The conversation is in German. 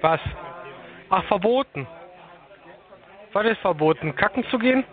Was? Ach, verboten. Was ist verboten? Kacken zu gehen?